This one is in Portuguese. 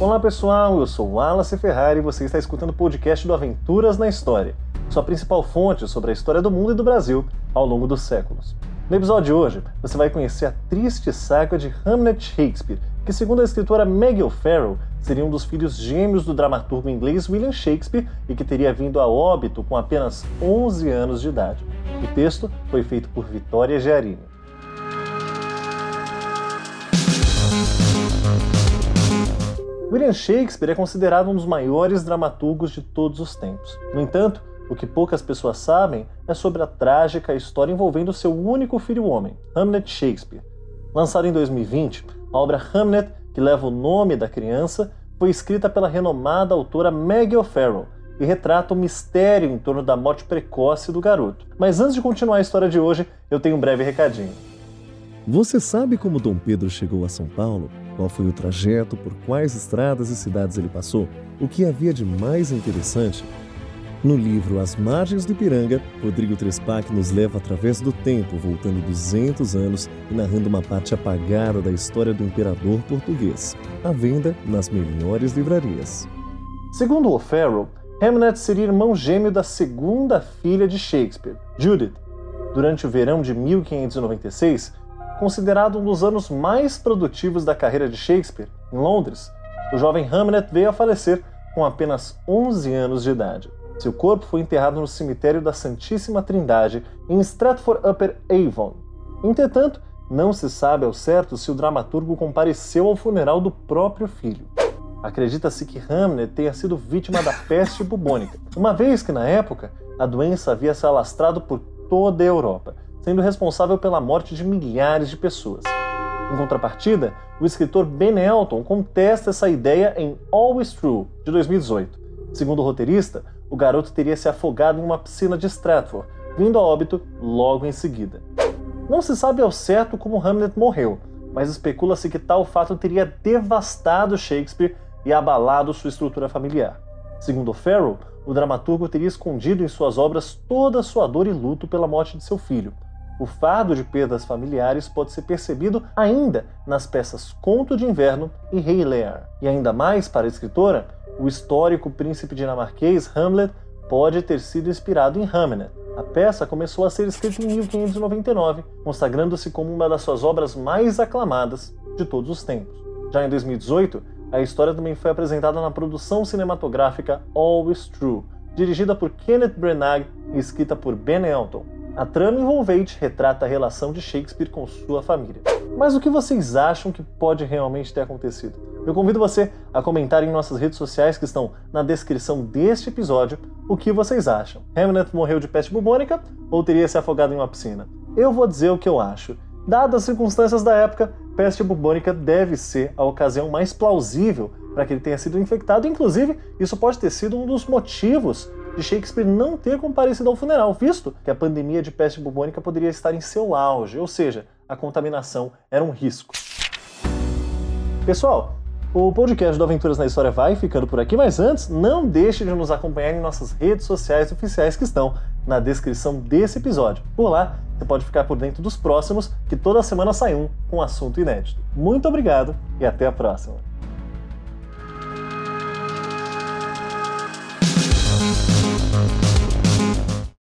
Olá pessoal, eu sou Wallace Ferrari e você está escutando o podcast do Aventuras na História, sua principal fonte sobre a história do mundo e do Brasil ao longo dos séculos. No episódio de hoje, você vai conhecer a triste saga de Hamlet Shakespeare, que segundo a escritora Maggie O'Farrell, seria um dos filhos gêmeos do dramaturgo inglês William Shakespeare e que teria vindo a óbito com apenas 11 anos de idade. O texto foi feito por Vitória Giarini. William Shakespeare é considerado um dos maiores dramaturgos de todos os tempos. No entanto, o que poucas pessoas sabem é sobre a trágica história envolvendo seu único filho homem, Hamlet Shakespeare. Lançado em 2020, a obra Hamlet, que leva o nome da criança, foi escrita pela renomada autora Maggie O'Farrell e retrata o mistério em torno da morte precoce do garoto. Mas antes de continuar a história de hoje, eu tenho um breve recadinho. Você sabe como Dom Pedro chegou a São Paulo? Qual foi o trajeto, por quais estradas e cidades ele passou? O que havia de mais interessante? No livro As Margens do Ipiranga, Rodrigo Trespac nos leva através do tempo, voltando 200 anos e narrando uma parte apagada da história do imperador português. À venda nas melhores livrarias. Segundo O'Farrell, Hamlet seria irmão gêmeo da segunda filha de Shakespeare, Judith. Durante o verão de 1596, considerado um dos anos mais produtivos da carreira de Shakespeare, em Londres, o jovem Hamlet veio a falecer com apenas 11 anos de idade. Seu corpo foi enterrado no cemitério da Santíssima Trindade, em Stratford-upon-Avon. Entretanto, não se sabe ao certo se o dramaturgo compareceu ao funeral do próprio filho. Acredita-se que Hamlet tenha sido vítima da peste bubônica, uma vez que, na época, a doença havia se alastrado por toda a Europa, sendo responsável pela morte de milhares de pessoas. Em contrapartida, o escritor Ben Elton contesta essa ideia em Always True, de 2018. Segundo o roteirista, o garoto teria se afogado em uma piscina de Stratford, vindo a óbito logo em seguida. Não se sabe ao certo como Hamlet morreu, mas especula-se que tal fato teria devastado Shakespeare e abalado sua estrutura familiar. Segundo Farrell, o dramaturgo teria escondido em suas obras toda sua dor e luto pela morte de seu filho, o fardo de perdas familiares pode ser percebido ainda nas peças Conto de Inverno e Rei Lear. E ainda mais para a escritora, o histórico príncipe dinamarquês Hamlet pode ter sido inspirado em Hamlet. A peça começou a ser escrita em 1599, consagrando-se como uma das suas obras mais aclamadas de todos os tempos. Já em 2018, a história também foi apresentada na produção cinematográfica Always True, dirigida por Kenneth Branagh e escrita por Ben Elton. A trama envolvente retrata a relação de Shakespeare com sua família. Mas o que vocês acham que pode realmente ter acontecido? Eu convido você a comentar em nossas redes sociais que estão na descrição deste episódio o que vocês acham. Hamlet morreu de peste bubônica ou teria se afogado em uma piscina? Eu vou dizer o que eu acho. Dadas as circunstâncias da época, peste bubônica deve ser a ocasião mais plausível para que ele tenha sido infectado. Inclusive, isso pode ter sido um dos motivos de Shakespeare não ter comparecido ao funeral, visto que a pandemia de peste bubônica poderia estar em seu auge, ou seja, a contaminação era um risco. Pessoal, o podcast do Aventuras na História vai ficando por aqui, mas antes, não deixe de nos acompanhar em nossas redes sociais oficiais que estão na descrição desse episódio. Por lá, você pode ficar por dentro dos próximos, que toda semana sai um com assunto inédito. Muito obrigado e até a próxima!